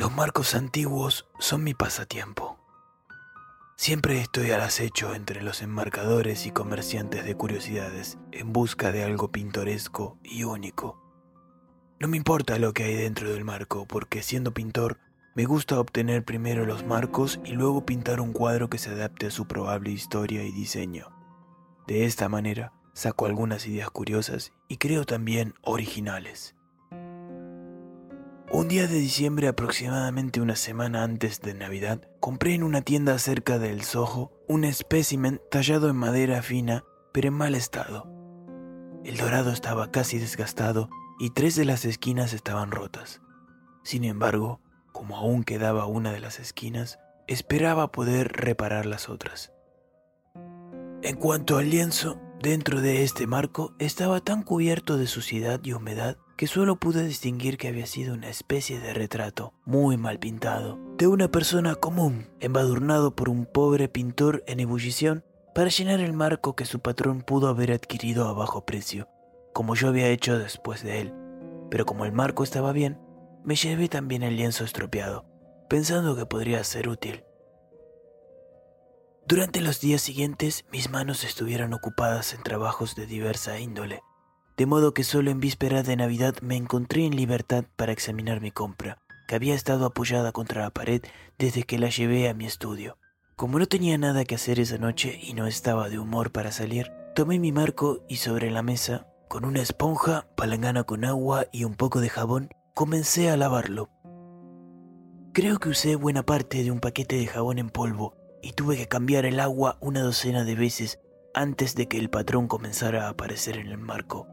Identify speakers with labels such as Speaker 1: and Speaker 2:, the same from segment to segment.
Speaker 1: Los marcos antiguos son mi pasatiempo. Siempre estoy al acecho entre los enmarcadores y comerciantes de curiosidades en busca de algo pintoresco y único. No me importa lo que hay dentro del marco, porque siendo pintor me gusta obtener primero los marcos y luego pintar un cuadro que se adapte a su probable historia y diseño. De esta manera saco algunas ideas curiosas y creo también originales. Un día de diciembre, aproximadamente una semana antes de Navidad, compré en una tienda cerca del Soho un espécimen tallado en madera fina, pero en mal estado. El dorado estaba casi desgastado y tres de las esquinas estaban rotas. Sin embargo, como aún quedaba una de las esquinas, esperaba poder reparar las otras. En cuanto al lienzo, dentro de este marco estaba tan cubierto de suciedad y humedad que solo pude distinguir que había sido una especie de retrato, muy mal pintado, de una persona común, embadurnado por un pobre pintor en ebullición para llenar el marco que su patrón pudo haber adquirido a bajo precio, como yo había hecho después de él. Pero como el marco estaba bien, me llevé también el lienzo estropeado, pensando que podría ser útil. Durante los días siguientes mis manos estuvieron ocupadas en trabajos de diversa índole, de modo que solo en víspera de Navidad me encontré en libertad para examinar mi compra, que había estado apoyada contra la pared desde que la llevé a mi estudio. Como no tenía nada que hacer esa noche y no estaba de humor para salir, tomé mi marco y sobre la mesa, con una esponja, palangana con agua y un poco de jabón, comencé a lavarlo. Creo que usé buena parte de un paquete de jabón en polvo y tuve que cambiar el agua una docena de veces antes de que el patrón comenzara a aparecer en el marco,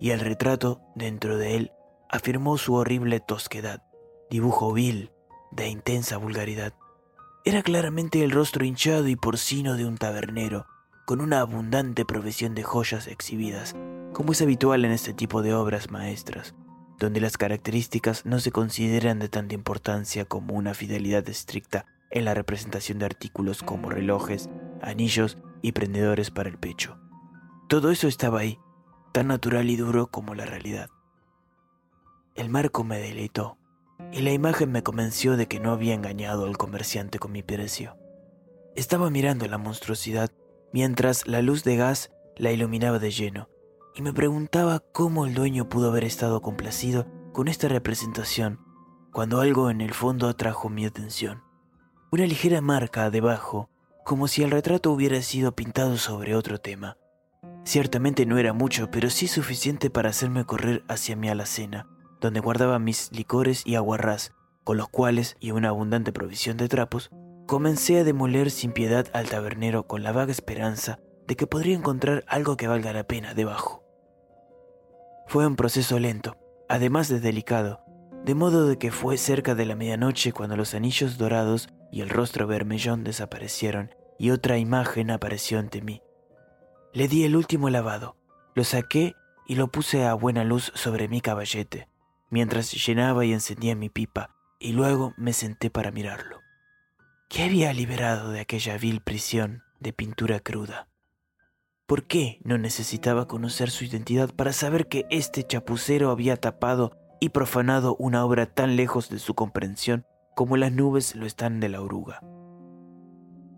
Speaker 1: y el retrato, dentro de él, afirmó su horrible tosquedad, dibujo vil, de intensa vulgaridad. Era claramente el rostro hinchado y porcino de un tabernero, con una abundante provisión de joyas exhibidas, como es habitual en este tipo de obras maestras, donde las características no se consideran de tanta importancia como una fidelidad estricta en la representación de artículos como relojes, anillos y prendedores para el pecho. Todo eso estaba ahí, tan natural y duro como la realidad. El marco me deleitó, y la imagen me convenció de que no había engañado al comerciante con mi precio. Estaba mirando la monstruosidad mientras la luz de gas la iluminaba de lleno, y me preguntaba cómo el dueño pudo haber estado complacido con esta representación cuando algo en el fondo atrajo mi atención. Una ligera marca debajo, como si el retrato hubiera sido pintado sobre otro tema. Ciertamente no era mucho, pero sí suficiente para hacerme correr hacia mi alacena, donde guardaba mis licores y aguarrás, con los cuales, y una abundante provisión de trapos, comencé a demoler sin piedad al tabernero con la vaga esperanza de que podría encontrar algo que valga la pena debajo. Fue un proceso lento, además de delicado, de modo de que fue cerca de la medianoche cuando los anillos dorados y el rostro vermellón desaparecieron y otra imagen apareció ante mí. Le di el último lavado, lo saqué y lo puse a buena luz sobre mi caballete, mientras llenaba y encendía mi pipa, y luego me senté para mirarlo. ¿Qué había liberado de aquella vil prisión de pintura cruda? ¿Por qué no necesitaba conocer su identidad para saber que este chapucero había tapado y profanado una obra tan lejos de su comprensión como las nubes lo están de la oruga?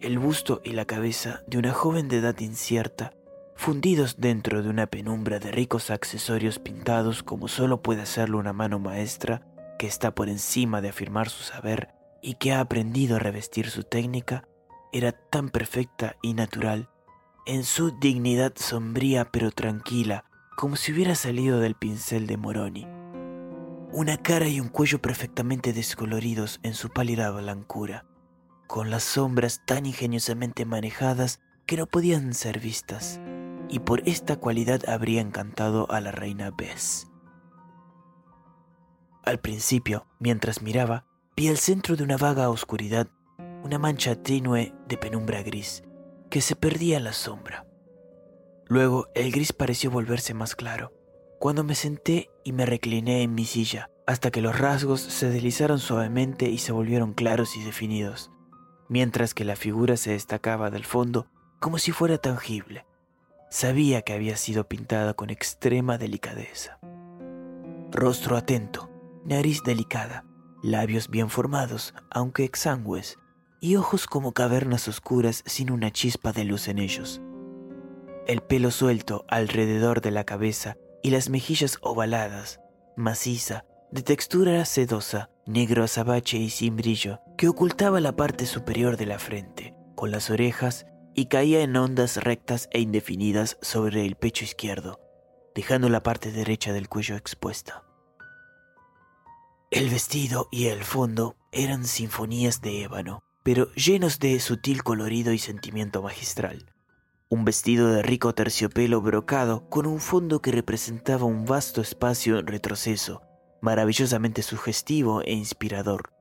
Speaker 1: El busto y la cabeza de una joven de edad incierta, fundidos dentro de una penumbra de ricos accesorios pintados como solo puede hacerlo una mano maestra que está por encima de afirmar su saber y que ha aprendido a revestir su técnica era tan perfecta y natural, en su dignidad sombría pero tranquila, como si hubiera salido del pincel de Moroni. Una cara y un cuello perfectamente descoloridos en su pálida blancura, con las sombras tan ingeniosamente manejadas que no podían ser vistas, y por esta cualidad habría encantado a la reina Bess. Al principio, mientras miraba, Vi al centro de una vaga oscuridad una mancha tenue de penumbra gris que se perdía en la sombra. Luego el gris pareció volverse más claro, cuando me senté y me recliné en mi silla, hasta que los rasgos se deslizaron suavemente y se volvieron claros y definidos, mientras que la figura se destacaba del fondo como si fuera tangible. Sabía que había sido pintada con extrema delicadeza. Rostro atento, nariz delicada, labios bien formados, aunque exangües, y ojos como cavernas oscuras sin una chispa de luz en ellos. El pelo suelto alrededor de la cabeza y las mejillas ovaladas, maciza, de textura sedosa, negro azabache y sin brillo, que ocultaba la parte superior de la frente, con las orejas, y caía en ondas rectas e indefinidas sobre el pecho izquierdo, dejando la parte derecha del cuello expuesta. El vestido y el fondo eran sinfonías de ébano, pero llenos de sutil colorido y sentimiento magistral. Un vestido de rico terciopelo brocado con un fondo que representaba un vasto espacio en retroceso, maravillosamente sugestivo e inspirador.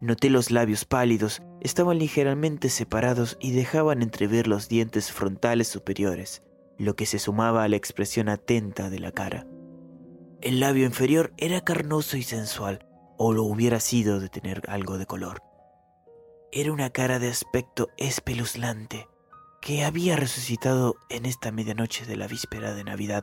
Speaker 1: Noté los labios pálidos, estaban ligeramente separados y dejaban entrever los dientes frontales superiores, lo que se sumaba a la expresión atenta de la cara. El labio inferior era carnoso y sensual, o lo hubiera sido de tener algo de color. Era una cara de aspecto espeluznante que había resucitado en esta medianoche de la víspera de Navidad.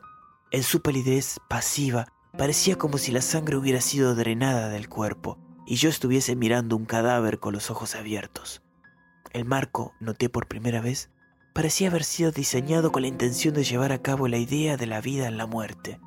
Speaker 1: En su palidez pasiva parecía como si la sangre hubiera sido drenada del cuerpo y yo estuviese mirando un cadáver con los ojos abiertos. El marco, noté por primera vez, parecía haber sido diseñado con la intención de llevar a cabo la idea de la vida en la muerte.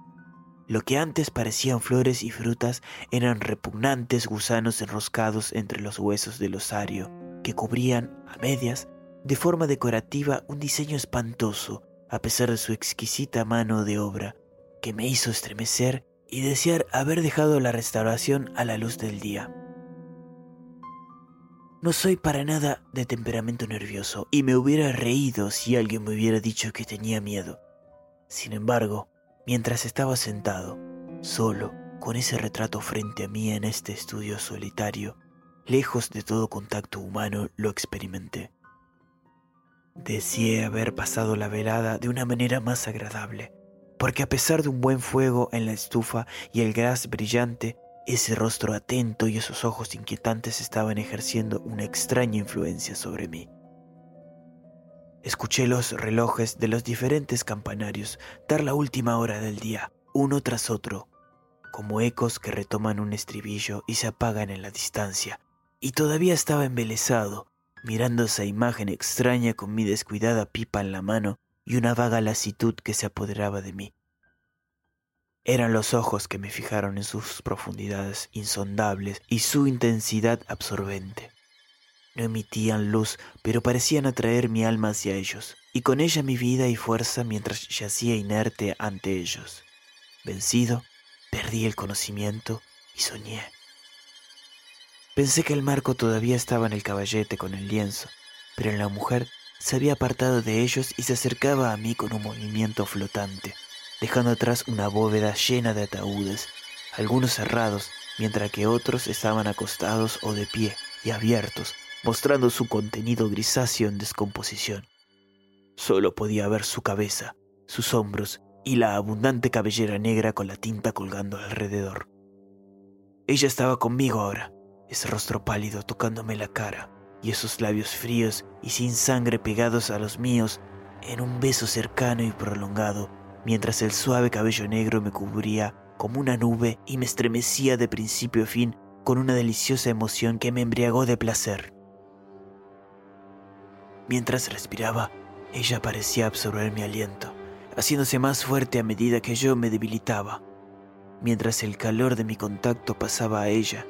Speaker 1: Lo que antes parecían flores y frutas eran repugnantes gusanos enroscados entre los huesos del osario, que cubrían, a medias, de forma decorativa un diseño espantoso, a pesar de su exquisita mano de obra, que me hizo estremecer y desear haber dejado la restauración a la luz del día. No soy para nada de temperamento nervioso y me hubiera reído si alguien me hubiera dicho que tenía miedo. Sin embargo, Mientras estaba sentado, solo, con ese retrato frente a mí en este estudio solitario, lejos de todo contacto humano, lo experimenté. Deseé haber pasado la velada de una manera más agradable, porque a pesar de un buen fuego en la estufa y el gas brillante, ese rostro atento y esos ojos inquietantes estaban ejerciendo una extraña influencia sobre mí. Escuché los relojes de los diferentes campanarios dar la última hora del día, uno tras otro, como ecos que retoman un estribillo y se apagan en la distancia, y todavía estaba embelesado, mirando esa imagen extraña con mi descuidada pipa en la mano y una vaga lasitud que se apoderaba de mí. Eran los ojos que me fijaron en sus profundidades insondables y su intensidad absorbente. No emitían luz, pero parecían atraer mi alma hacia ellos, y con ella mi vida y fuerza mientras yacía inerte ante ellos. Vencido, perdí el conocimiento y soñé. Pensé que el marco todavía estaba en el caballete con el lienzo, pero en la mujer se había apartado de ellos y se acercaba a mí con un movimiento flotante, dejando atrás una bóveda llena de ataúdes, algunos cerrados, mientras que otros estaban acostados o de pie y abiertos, mostrando su contenido grisáceo en descomposición. Solo podía ver su cabeza, sus hombros y la abundante cabellera negra con la tinta colgando alrededor. Ella estaba conmigo ahora, ese rostro pálido tocándome la cara y esos labios fríos y sin sangre pegados a los míos en un beso cercano y prolongado, mientras el suave cabello negro me cubría como una nube y me estremecía de principio a fin con una deliciosa emoción que me embriagó de placer. Mientras respiraba, ella parecía absorber mi aliento, haciéndose más fuerte a medida que yo me debilitaba, mientras el calor de mi contacto pasaba a ella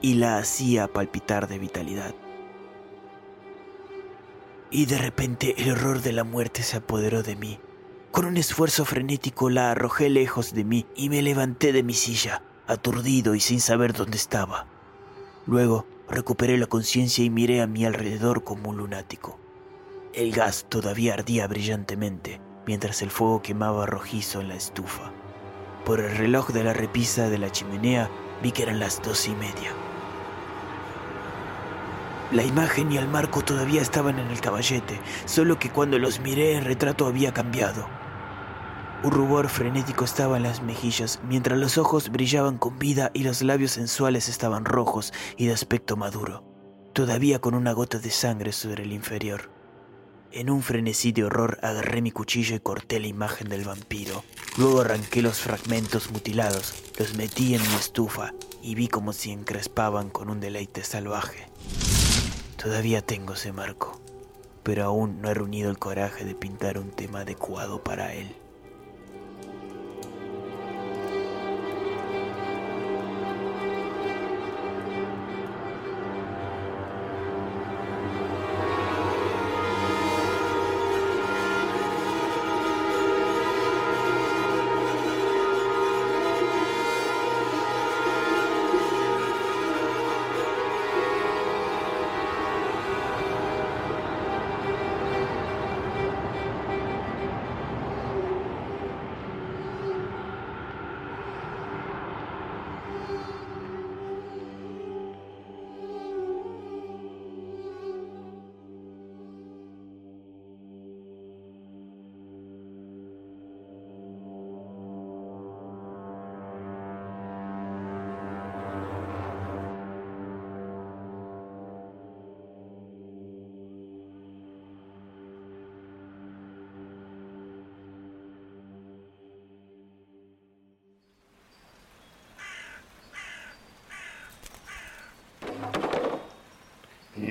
Speaker 1: y la hacía palpitar de vitalidad. Y de repente el horror de la muerte se apoderó de mí. Con un esfuerzo frenético la arrojé lejos de mí y me levanté de mi silla, aturdido y sin saber dónde estaba. Luego recuperé la conciencia y miré a mi alrededor como un lunático. El gas todavía ardía brillantemente, mientras el fuego quemaba rojizo en la estufa. Por el reloj de la repisa de la chimenea vi que eran las dos y media. La imagen y el marco todavía estaban en el caballete, solo que cuando los miré el retrato había cambiado. Un rubor frenético estaba en las mejillas, mientras los ojos brillaban con vida y los labios sensuales estaban rojos y de aspecto maduro, todavía con una gota de sangre sobre el inferior. En un frenesí de horror agarré mi cuchillo y corté la imagen del vampiro. Luego arranqué los fragmentos mutilados, los metí en mi estufa y vi como si encrespaban con un deleite salvaje. Todavía tengo ese marco, pero aún no he reunido el coraje de pintar un tema adecuado para él.